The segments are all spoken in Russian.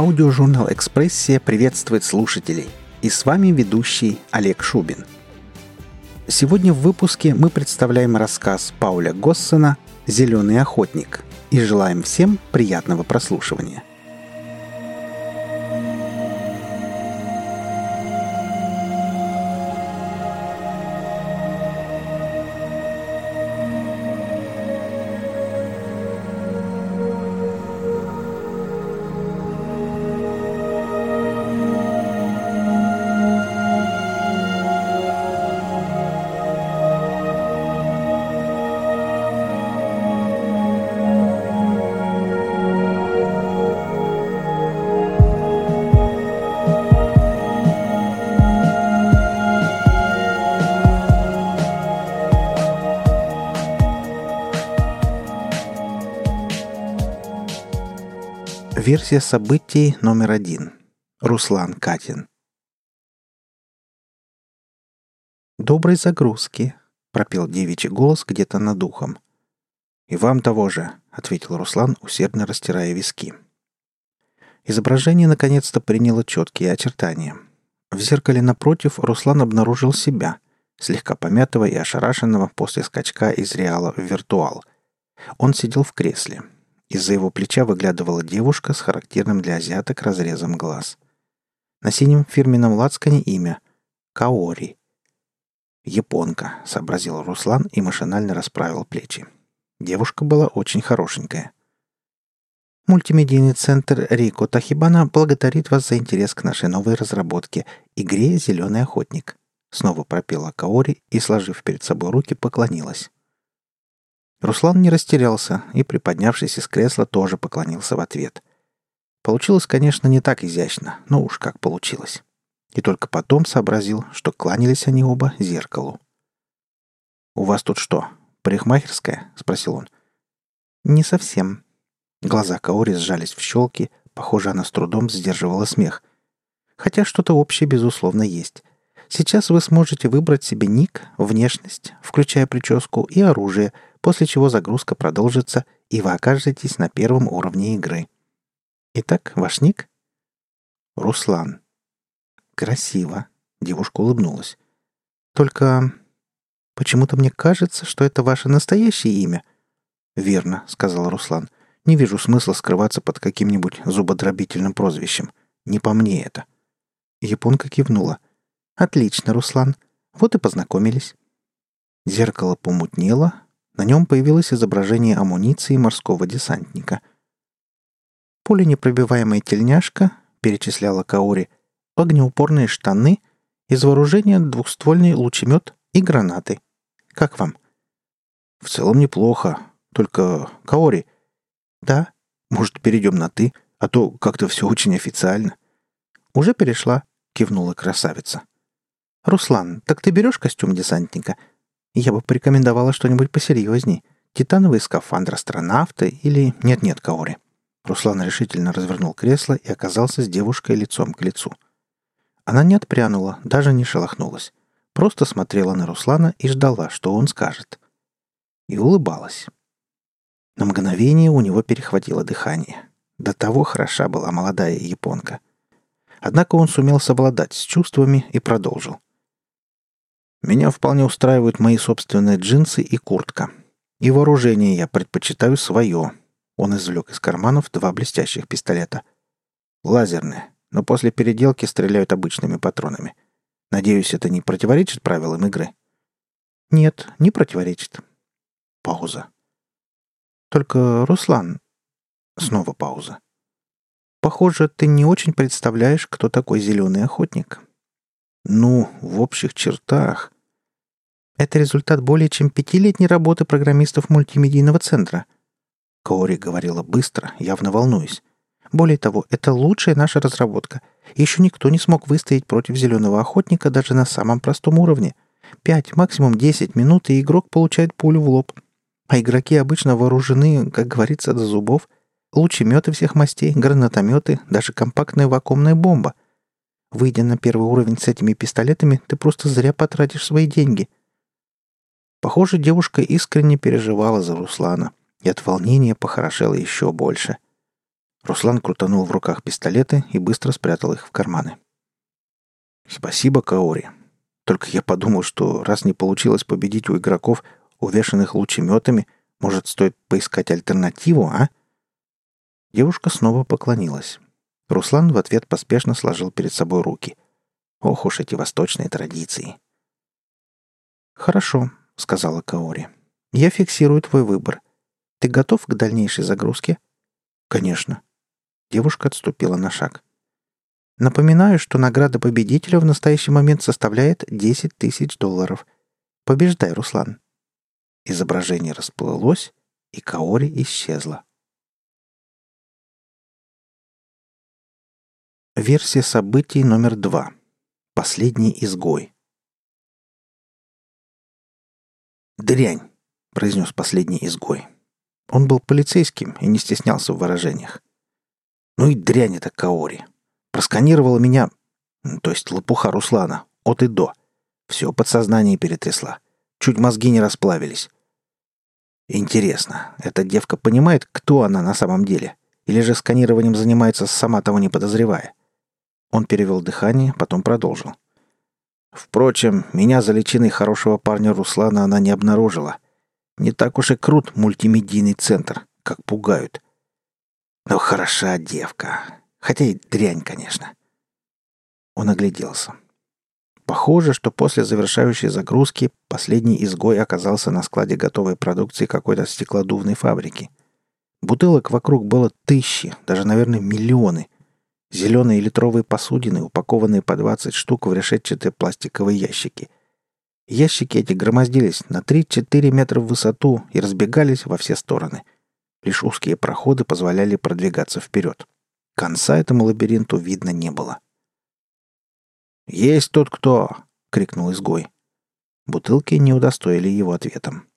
Аудиожурнал «Экспрессия» приветствует слушателей. И с вами ведущий Олег Шубин. Сегодня в выпуске мы представляем рассказ Пауля Госсена «Зеленый охотник» и желаем всем приятного прослушивания. Версия событий номер один. Руслан Катин. «Доброй загрузки», — пропел девичий голос где-то над ухом. «И вам того же», — ответил Руслан, усердно растирая виски. Изображение наконец-то приняло четкие очертания. В зеркале напротив Руслан обнаружил себя, слегка помятого и ошарашенного после скачка из реала в виртуал. Он сидел в кресле, из-за его плеча выглядывала девушка с характерным для азиаток разрезом глаз. На синем фирменном лацкане имя — Каори. «Японка», — сообразил Руслан и машинально расправил плечи. Девушка была очень хорошенькая. Мультимедийный центр Рико Тахибана благодарит вас за интерес к нашей новой разработке — игре «Зеленый охотник». Снова пропела Каори и, сложив перед собой руки, поклонилась. Руслан не растерялся и, приподнявшись из кресла, тоже поклонился в ответ. Получилось, конечно, не так изящно, но уж как получилось. И только потом сообразил, что кланялись они оба зеркалу. «У вас тут что, парикмахерская?» — спросил он. «Не совсем». Глаза Каори сжались в щелки, похоже, она с трудом сдерживала смех. Хотя что-то общее, безусловно, есть. Сейчас вы сможете выбрать себе ник, внешность, включая прическу и оружие — после чего загрузка продолжится, и вы окажетесь на первом уровне игры. Итак, ваш ник? Руслан. Красиво. Девушка улыбнулась. Только почему-то мне кажется, что это ваше настоящее имя. Верно, сказал Руслан. Не вижу смысла скрываться под каким-нибудь зубодробительным прозвищем. Не по мне это. Японка кивнула. Отлично, Руслан. Вот и познакомились. Зеркало помутнело, на нем появилось изображение амуниции морского десантника. «Пуленепробиваемая тельняшка», — перечисляла Каори, «огнеупорные штаны, из вооружения двухствольный лучемет и гранаты. Как вам?» «В целом неплохо. Только, Каори...» «Да? Может, перейдем на «ты», а то как-то все очень официально». «Уже перешла», — кивнула красавица. «Руслан, так ты берешь костюм десантника?» Я бы порекомендовала что-нибудь посерьезней. Титановый скафандр астронавта или... Нет-нет, Каори. Руслан решительно развернул кресло и оказался с девушкой лицом к лицу. Она не отпрянула, даже не шелохнулась. Просто смотрела на Руслана и ждала, что он скажет. И улыбалась. На мгновение у него перехватило дыхание. До того хороша была молодая японка. Однако он сумел совладать с чувствами и продолжил. Меня вполне устраивают мои собственные джинсы и куртка. И вооружение я предпочитаю свое. Он извлек из карманов два блестящих пистолета. Лазерные, но после переделки стреляют обычными патронами. Надеюсь, это не противоречит правилам игры? Нет, не противоречит. Пауза. Только, Руслан... Снова пауза. Похоже, ты не очень представляешь, кто такой зеленый охотник. Ну, в общих чертах. Это результат более чем пятилетней работы программистов мультимедийного центра. Кори говорила быстро, явно волнуясь. Более того, это лучшая наша разработка. Еще никто не смог выстоять против зеленого охотника даже на самом простом уровне. Пять, максимум десять минут, и игрок получает пулю в лоб. А игроки обычно вооружены, как говорится, до зубов. Лучеметы всех мастей, гранатометы, даже компактная вакуумная бомба. Выйдя на первый уровень с этими пистолетами, ты просто зря потратишь свои деньги. Похоже, девушка искренне переживала за Руслана и от волнения похорошела еще больше. Руслан крутанул в руках пистолеты и быстро спрятал их в карманы. «Спасибо, Каори. Только я подумал, что раз не получилось победить у игроков, увешанных лучеметами, может, стоит поискать альтернативу, а?» Девушка снова поклонилась. Руслан в ответ поспешно сложил перед собой руки. Ох уж эти восточные традиции. «Хорошо», — сказала Каори. «Я фиксирую твой выбор. Ты готов к дальнейшей загрузке?» «Конечно», Девушка отступила на шаг. Напоминаю, что награда победителя в настоящий момент составляет 10 тысяч долларов. Побеждай, Руслан. Изображение расплылось, и Каори исчезла. Версия событий номер два. Последний изгой. «Дрянь!» — произнес последний изгой. Он был полицейским и не стеснялся в выражениях. Ну и дрянь это Каори. Просканировала меня, то есть лопуха Руслана, от и до. Все подсознание перетрясла. Чуть мозги не расплавились. Интересно, эта девка понимает, кто она на самом деле? Или же сканированием занимается, сама того не подозревая? Он перевел дыхание, потом продолжил. Впрочем, меня за личиной хорошего парня Руслана она не обнаружила. Не так уж и крут мультимедийный центр, как пугают. Но хороша девка. Хотя и дрянь, конечно. Он огляделся. Похоже, что после завершающей загрузки последний изгой оказался на складе готовой продукции какой-то стеклодувной фабрики. Бутылок вокруг было тысячи, даже, наверное, миллионы. Зеленые литровые посудины, упакованные по 20 штук в решетчатые пластиковые ящики. Ящики эти громоздились на 3-4 метра в высоту и разбегались во все стороны – Лишь узкие проходы позволяли продвигаться вперед. Конца этому лабиринту видно не было. «Есть тут кто!» — крикнул изгой. Бутылки не удостоили его ответом.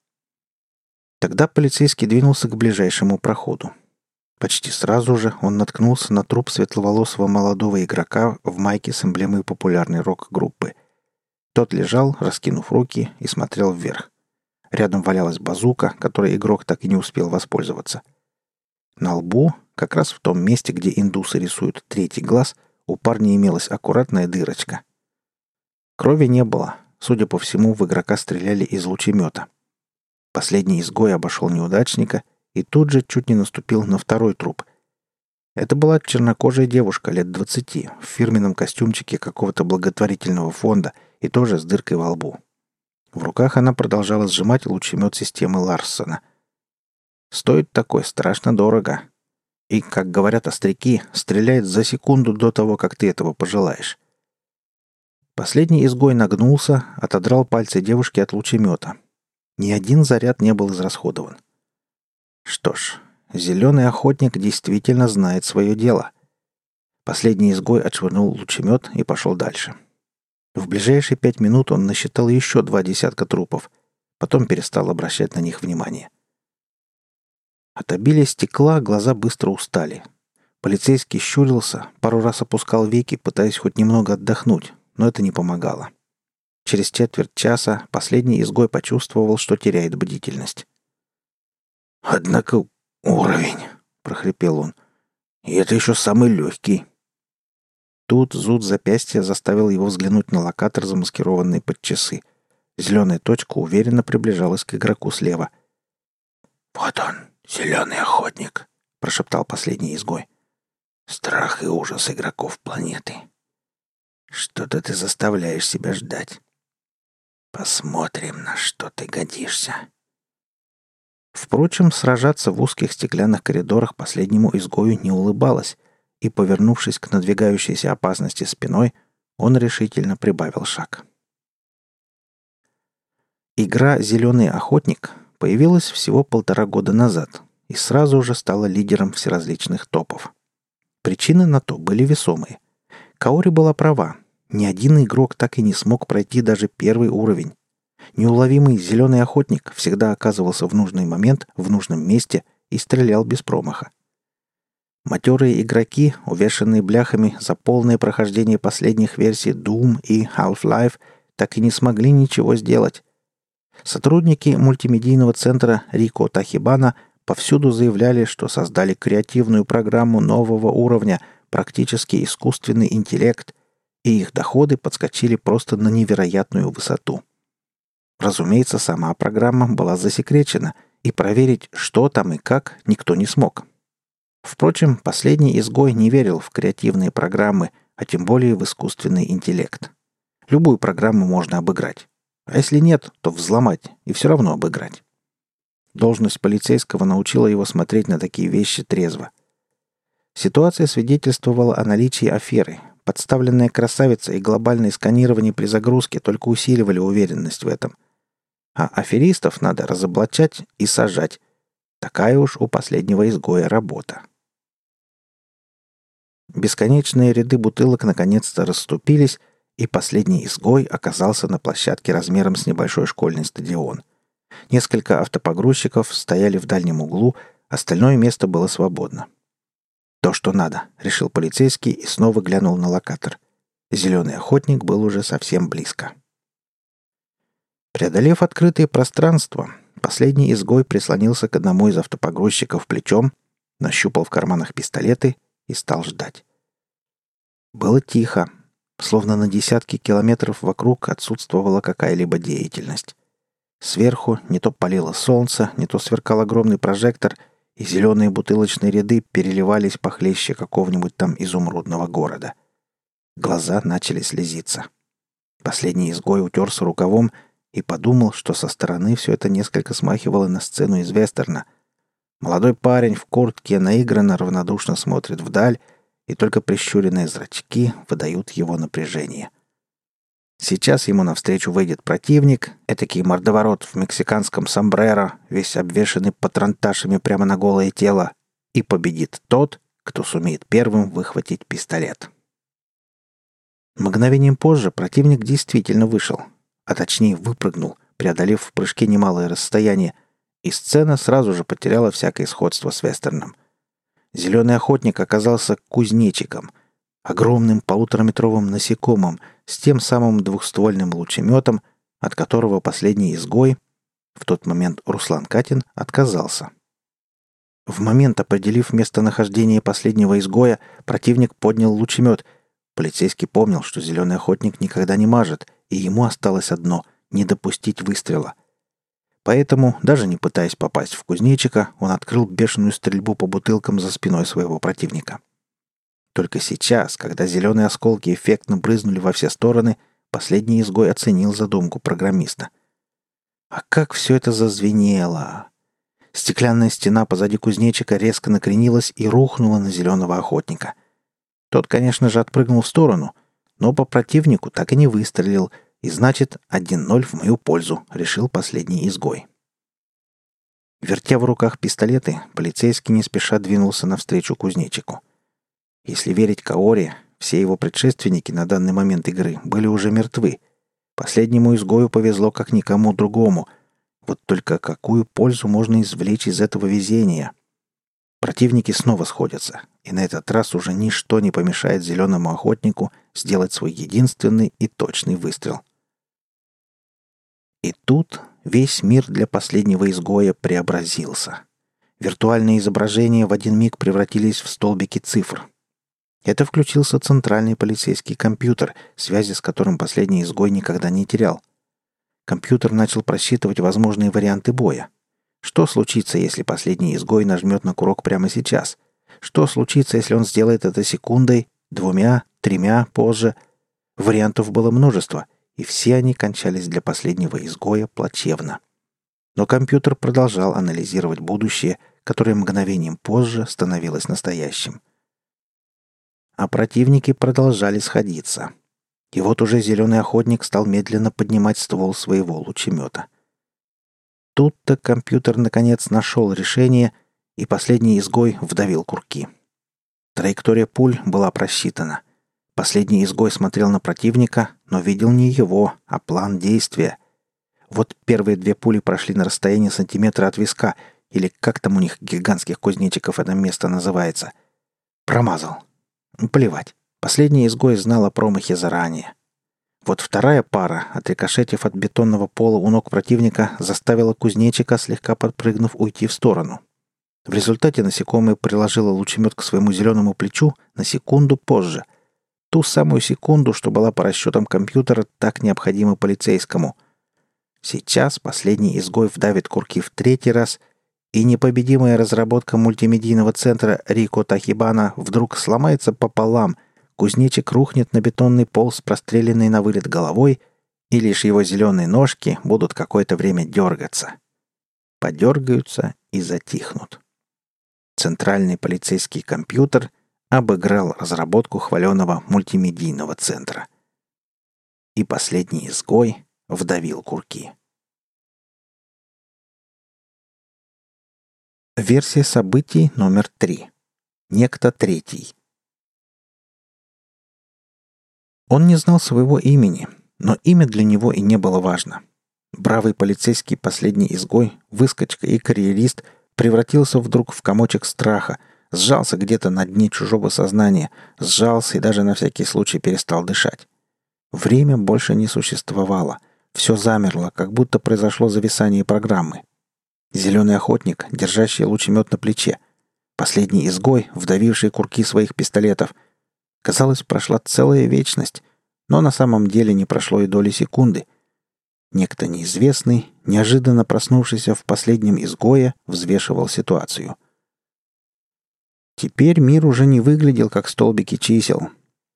Тогда полицейский двинулся к ближайшему проходу. Почти сразу же он наткнулся на труп светловолосого молодого игрока в майке с эмблемой популярной рок-группы. Тот лежал, раскинув руки, и смотрел вверх. Рядом валялась базука, которой игрок так и не успел воспользоваться. На лбу, как раз в том месте, где индусы рисуют третий глаз, у парня имелась аккуратная дырочка. Крови не было. Судя по всему, в игрока стреляли из лучемета. Последний изгой обошел неудачника и тут же чуть не наступил на второй труп. Это была чернокожая девушка лет двадцати в фирменном костюмчике какого-то благотворительного фонда и тоже с дыркой во лбу. В руках она продолжала сжимать лучемет системы Ларсона. Стоит такой страшно дорого. И, как говорят остряки, стреляет за секунду до того, как ты этого пожелаешь. Последний изгой нагнулся, отодрал пальцы девушки от лучемета. Ни один заряд не был израсходован. Что ж, зеленый охотник действительно знает свое дело. Последний изгой отшвырнул лучемет и пошел дальше. — в ближайшие пять минут он насчитал еще два десятка трупов. Потом перестал обращать на них внимание. От обилия стекла глаза быстро устали. Полицейский щурился, пару раз опускал веки, пытаясь хоть немного отдохнуть, но это не помогало. Через четверть часа последний изгой почувствовал, что теряет бдительность. «Однако уровень», — прохрипел он. «И это еще самый легкий». Тут зуд запястья заставил его взглянуть на локатор, замаскированный под часы. Зеленая точка уверенно приближалась к игроку слева. «Вот он, зеленый охотник», — прошептал последний изгой. «Страх и ужас игроков планеты. Что-то ты заставляешь себя ждать. Посмотрим, на что ты годишься». Впрочем, сражаться в узких стеклянных коридорах последнему изгою не улыбалось и, повернувшись к надвигающейся опасности спиной, он решительно прибавил шаг. Игра «Зеленый охотник» появилась всего полтора года назад и сразу же стала лидером всеразличных топов. Причины на то были весомые. Каори была права. Ни один игрок так и не смог пройти даже первый уровень. Неуловимый зеленый охотник всегда оказывался в нужный момент, в нужном месте и стрелял без промаха. Матерые игроки, увешанные бляхами за полное прохождение последних версий Doom и Half-Life, так и не смогли ничего сделать. Сотрудники мультимедийного центра Рико Тахибана повсюду заявляли, что создали креативную программу нового уровня, практически искусственный интеллект, и их доходы подскочили просто на невероятную высоту. Разумеется, сама программа была засекречена, и проверить, что там и как, никто не смог. Впрочем, последний изгой не верил в креативные программы, а тем более в искусственный интеллект. Любую программу можно обыграть. А если нет, то взломать и все равно обыграть. Должность полицейского научила его смотреть на такие вещи трезво. Ситуация свидетельствовала о наличии аферы. Подставленная красавица и глобальное сканирование при загрузке только усиливали уверенность в этом. А аферистов надо разоблачать и сажать. Такая уж у последнего изгоя работа. Бесконечные ряды бутылок наконец-то расступились, и последний изгой оказался на площадке размером с небольшой школьный стадион. Несколько автопогрузчиков стояли в дальнем углу, остальное место было свободно. «То, что надо», — решил полицейский и снова глянул на локатор. Зеленый охотник был уже совсем близко. Преодолев открытое пространство, последний изгой прислонился к одному из автопогрузчиков плечом, нащупал в карманах пистолеты и стал ждать. Было тихо, словно на десятки километров вокруг отсутствовала какая-либо деятельность. Сверху не то палило солнце, не то сверкал огромный прожектор, и зеленые бутылочные ряды переливались похлеще какого-нибудь там изумрудного города. Глаза начали слезиться. Последний изгой утерся рукавом и подумал, что со стороны все это несколько смахивало на сцену из вестерна. Молодой парень в куртке наигранно равнодушно смотрит вдаль, и только прищуренные зрачки выдают его напряжение. Сейчас ему навстречу выйдет противник, этакий мордоворот в мексиканском сомбреро, весь обвешанный патронташами прямо на голое тело, и победит тот, кто сумеет первым выхватить пистолет. Мгновением позже противник действительно вышел, а точнее выпрыгнул, преодолев в прыжке немалое расстояние, и сцена сразу же потеряла всякое сходство с вестерном. Зеленый охотник оказался кузнечиком, огромным полутораметровым насекомым с тем самым двухствольным лучеметом, от которого последний изгой, в тот момент Руслан Катин, отказался. В момент, определив местонахождение последнего изгоя, противник поднял лучемет. Полицейский помнил, что зеленый охотник никогда не мажет, и ему осталось одно — не допустить выстрела — Поэтому, даже не пытаясь попасть в кузнечика, он открыл бешеную стрельбу по бутылкам за спиной своего противника. Только сейчас, когда зеленые осколки эффектно брызнули во все стороны, последний изгой оценил задумку программиста. А как все это зазвенело! Стеклянная стена позади кузнечика резко накренилась и рухнула на зеленого охотника. Тот, конечно же, отпрыгнул в сторону, но по противнику так и не выстрелил — и значит, 1-0 в мою пользу, решил последний изгой. Вертя в руках пистолеты, полицейский не спеша двинулся навстречу кузнечику. Если верить Каоре, все его предшественники на данный момент игры были уже мертвы. Последнему изгою повезло как никому другому. Вот только какую пользу можно извлечь из этого везения? Противники снова сходятся, и на этот раз уже ничто не помешает зеленому охотнику сделать свой единственный и точный выстрел — и тут весь мир для последнего изгоя преобразился. Виртуальные изображения в один миг превратились в столбики цифр. Это включился центральный полицейский компьютер, связи с которым последний изгой никогда не терял. Компьютер начал просчитывать возможные варианты боя. Что случится, если последний изгой нажмет на курок прямо сейчас? Что случится, если он сделает это секундой, двумя, тремя позже? Вариантов было множество, и все они кончались для последнего изгоя плачевно. Но компьютер продолжал анализировать будущее, которое мгновением позже становилось настоящим. А противники продолжали сходиться. И вот уже зеленый охотник стал медленно поднимать ствол своего лучемета. Тут-то компьютер наконец нашел решение, и последний изгой вдавил курки. Траектория пуль была просчитана — Последний изгой смотрел на противника, но видел не его, а план действия. Вот первые две пули прошли на расстоянии сантиметра от виска, или как там у них гигантских кузнечиков это место называется. Промазал. Плевать. Последний изгой знал о промахе заранее. Вот вторая пара, отрикошетив от бетонного пола у ног противника, заставила кузнечика, слегка подпрыгнув, уйти в сторону. В результате насекомое приложило лучемет к своему зеленому плечу на секунду позже. Ту самую секунду, что была по расчетам компьютера так необходима полицейскому. Сейчас последний изгой вдавит курки в третий раз, и непобедимая разработка мультимедийного центра Рико Тахибана вдруг сломается пополам, кузнечик рухнет на бетонный пол с простреленной на вылет головой, и лишь его зеленые ножки будут какое-то время дергаться. Подергаются и затихнут. Центральный полицейский компьютер обыграл разработку хваленого мультимедийного центра. И последний изгой вдавил курки. Версия событий номер три. Некто третий. Он не знал своего имени, но имя для него и не было важно. Бравый полицейский последний изгой, выскочка и карьерист превратился вдруг в комочек страха, сжался где-то на дне чужого сознания, сжался и даже на всякий случай перестал дышать. Время больше не существовало. Все замерло, как будто произошло зависание программы. Зеленый охотник, держащий лучемет на плече. Последний изгой, вдавивший курки своих пистолетов. Казалось, прошла целая вечность, но на самом деле не прошло и доли секунды. Некто неизвестный, неожиданно проснувшийся в последнем изгое, взвешивал ситуацию. Теперь мир уже не выглядел как столбики чисел.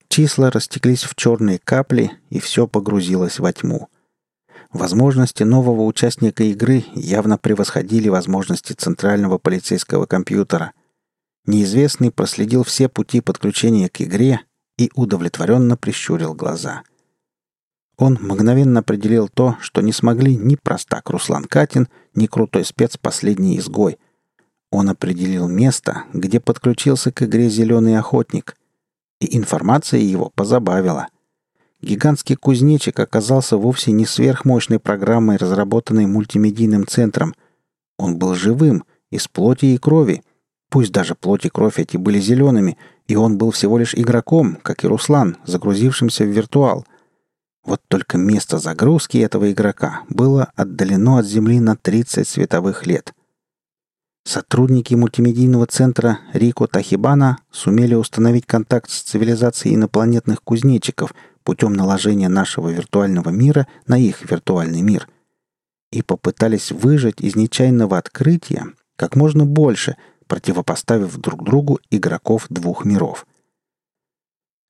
Числа растеклись в черные капли, и все погрузилось во тьму. Возможности нового участника игры явно превосходили возможности центрального полицейского компьютера. Неизвестный проследил все пути подключения к игре и удовлетворенно прищурил глаза – он мгновенно определил то, что не смогли ни простак Руслан Катин, ни крутой спец «Последний изгой». Он определил место, где подключился к игре «Зеленый охотник». И информация его позабавила. Гигантский кузнечик оказался вовсе не сверхмощной программой, разработанной мультимедийным центром. Он был живым, из плоти и крови. Пусть даже плоть и кровь эти были зелеными, и он был всего лишь игроком, как и Руслан, загрузившимся в виртуал – вот только место загрузки этого игрока было отдалено от Земли на 30 световых лет. Сотрудники мультимедийного центра Рико Тахибана сумели установить контакт с цивилизацией инопланетных кузнечиков путем наложения нашего виртуального мира на их виртуальный мир и попытались выжать из нечаянного открытия как можно больше, противопоставив друг другу игроков двух миров.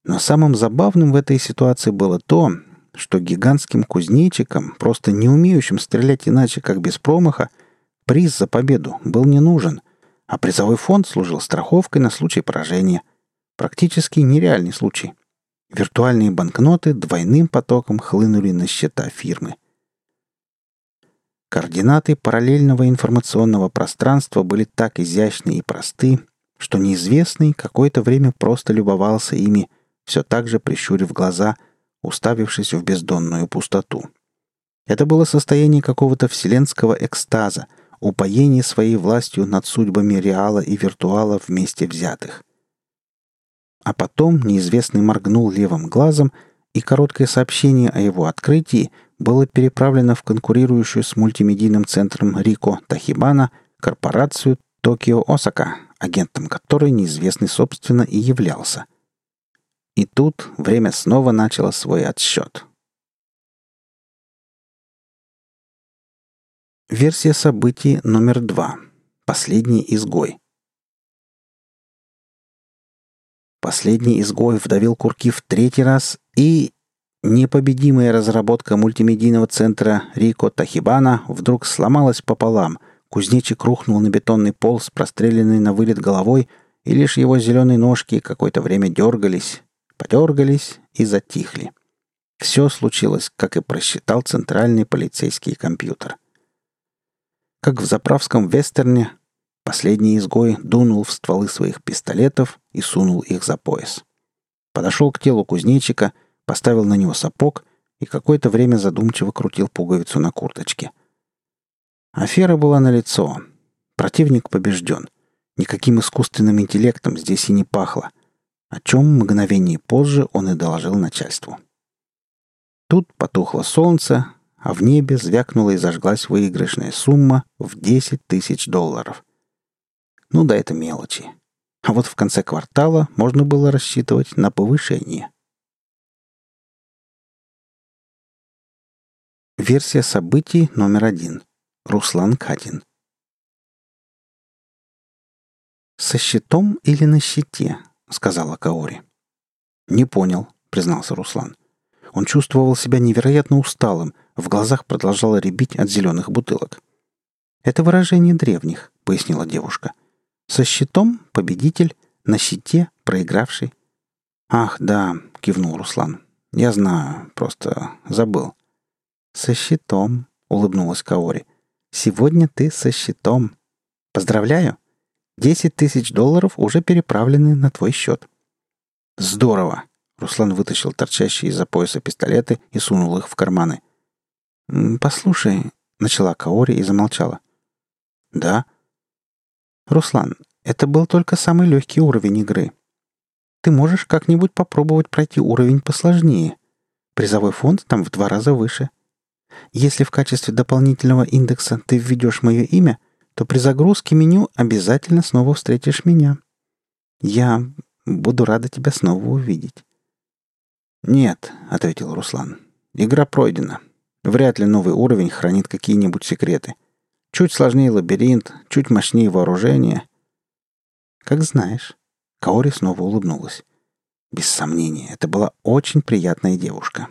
Но самым забавным в этой ситуации было то, что гигантским кузнечикам, просто не умеющим стрелять иначе, как без промаха, приз за победу был не нужен, а призовой фонд служил страховкой на случай поражения. Практически нереальный случай. Виртуальные банкноты двойным потоком хлынули на счета фирмы. Координаты параллельного информационного пространства были так изящны и просты, что неизвестный какое-то время просто любовался ими, все так же прищурив глаза – уставившись в бездонную пустоту. Это было состояние какого-то вселенского экстаза, упоение своей властью над судьбами реала и виртуала вместе взятых. А потом неизвестный моргнул левым глазом, и короткое сообщение о его открытии было переправлено в конкурирующую с мультимедийным центром Рико Тахибана корпорацию Токио Осака, агентом которой неизвестный собственно и являлся – и тут время снова начало свой отсчет. Версия событий номер два. Последний изгой. Последний изгой вдавил курки в третий раз и... Непобедимая разработка мультимедийного центра Рико Тахибана вдруг сломалась пополам. Кузнечик рухнул на бетонный пол с простреленной на вылет головой, и лишь его зеленые ножки какое-то время дергались, подергались и затихли. Все случилось, как и просчитал центральный полицейский компьютер. Как в заправском вестерне, последний изгой дунул в стволы своих пистолетов и сунул их за пояс. Подошел к телу кузнечика, поставил на него сапог и какое-то время задумчиво крутил пуговицу на курточке. Афера была налицо. Противник побежден. Никаким искусственным интеллектом здесь и не пахло о чем мгновение позже он и доложил начальству. Тут потухло солнце, а в небе звякнула и зажглась выигрышная сумма в 10 тысяч долларов. Ну да, это мелочи. А вот в конце квартала можно было рассчитывать на повышение. Версия событий номер один. Руслан Катин. «Со щитом или на щите?» — сказала Каори. «Не понял», — признался Руслан. Он чувствовал себя невероятно усталым, в глазах продолжало рябить от зеленых бутылок. «Это выражение древних», — пояснила девушка. «Со щитом — победитель, на щите — проигравший». «Ах, да», — кивнул Руслан. «Я знаю, просто забыл». «Со щитом», — улыбнулась Каори. «Сегодня ты со щитом. Поздравляю! Десять тысяч долларов уже переправлены на твой счет». «Здорово!» Руслан вытащил торчащие из-за пояса пистолеты и сунул их в карманы. «Послушай», — начала Каори и замолчала. «Да?» «Руслан, это был только самый легкий уровень игры. Ты можешь как-нибудь попробовать пройти уровень посложнее. Призовой фонд там в два раза выше. Если в качестве дополнительного индекса ты введешь мое имя, то при загрузке меню обязательно снова встретишь меня. Я буду рада тебя снова увидеть. «Нет», — ответил Руслан. «Игра пройдена. Вряд ли новый уровень хранит какие-нибудь секреты. Чуть сложнее лабиринт, чуть мощнее вооружение». «Как знаешь». Каори снова улыбнулась. Без сомнения, это была очень приятная девушка.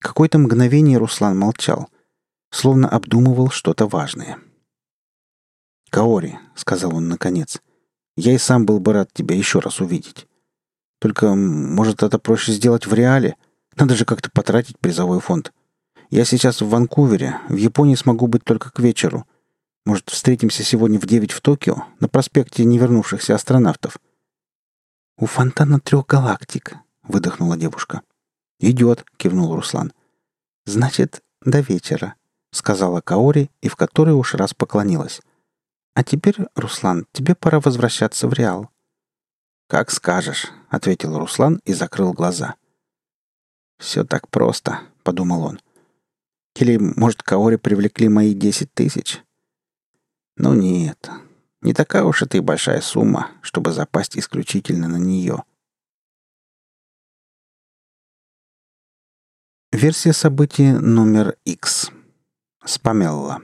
Какое-то мгновение Руслан молчал, словно обдумывал что-то важное. «Каори», — сказал он наконец, — «я и сам был бы рад тебя еще раз увидеть. Только, может, это проще сделать в реале? Надо же как-то потратить призовой фонд. Я сейчас в Ванкувере, в Японии смогу быть только к вечеру. Может, встретимся сегодня в девять в Токио, на проспекте невернувшихся астронавтов?» «У фонтана трех галактик», — выдохнула девушка. «Идет», — кивнул Руслан. «Значит, до вечера», — сказала Каори и в который уж раз поклонилась. «А теперь, Руслан, тебе пора возвращаться в Реал». «Как скажешь», — ответил Руслан и закрыл глаза. «Все так просто», — подумал он. «Или, может, Каори привлекли мои десять тысяч?» «Ну нет, не такая уж это и большая сумма, чтобы запасть исключительно на нее». Версия событий номер X. Спамелла.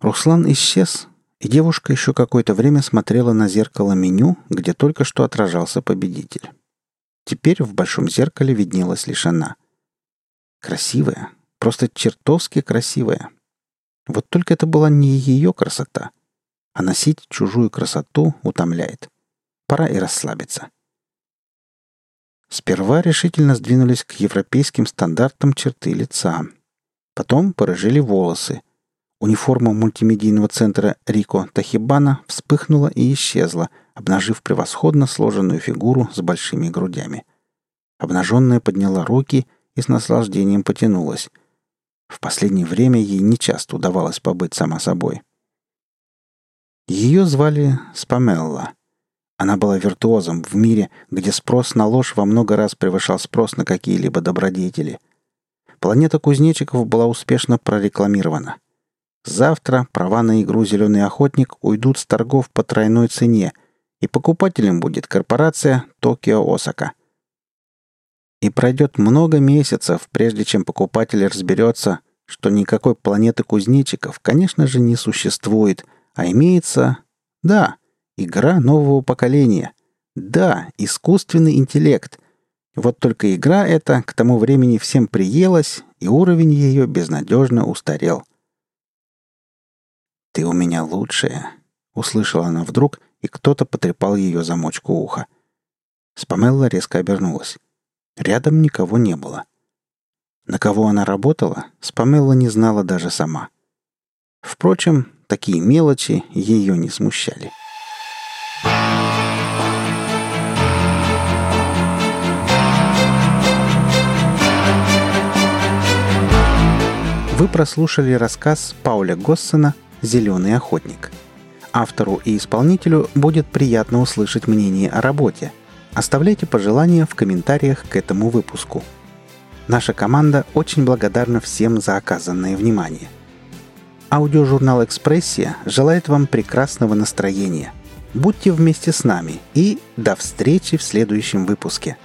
Руслан исчез, и девушка еще какое-то время смотрела на зеркало меню, где только что отражался победитель. Теперь в большом зеркале виднелась лишь она. Красивая, просто чертовски красивая. Вот только это была не ее красота, а носить чужую красоту утомляет. Пора и расслабиться. Сперва решительно сдвинулись к европейским стандартам черты лица. Потом порыжили волосы — Униформа мультимедийного центра Рико Тахибана вспыхнула и исчезла, обнажив превосходно сложенную фигуру с большими грудями. Обнаженная подняла руки и с наслаждением потянулась. В последнее время ей нечасто удавалось побыть сама собой. Ее звали Спамелла. Она была виртуозом в мире, где спрос на ложь во много раз превышал спрос на какие-либо добродетели. Планета кузнечиков была успешно прорекламирована. Завтра права на игру «Зеленый охотник» уйдут с торгов по тройной цене, и покупателем будет корпорация «Токио Осака». И пройдет много месяцев, прежде чем покупатель разберется, что никакой планеты кузнечиков, конечно же, не существует, а имеется, да, игра нового поколения. Да, искусственный интеллект. Вот только игра эта к тому времени всем приелась, и уровень ее безнадежно устарел – «Ты у меня лучшая», — услышала она вдруг, и кто-то потрепал ее замочку уха. Спамелла резко обернулась. Рядом никого не было. На кого она работала, Спамелла не знала даже сама. Впрочем, такие мелочи ее не смущали. Вы прослушали рассказ Пауля Госсена «Зеленый охотник». Автору и исполнителю будет приятно услышать мнение о работе. Оставляйте пожелания в комментариях к этому выпуску. Наша команда очень благодарна всем за оказанное внимание. Аудиожурнал «Экспрессия» желает вам прекрасного настроения. Будьте вместе с нами и до встречи в следующем выпуске.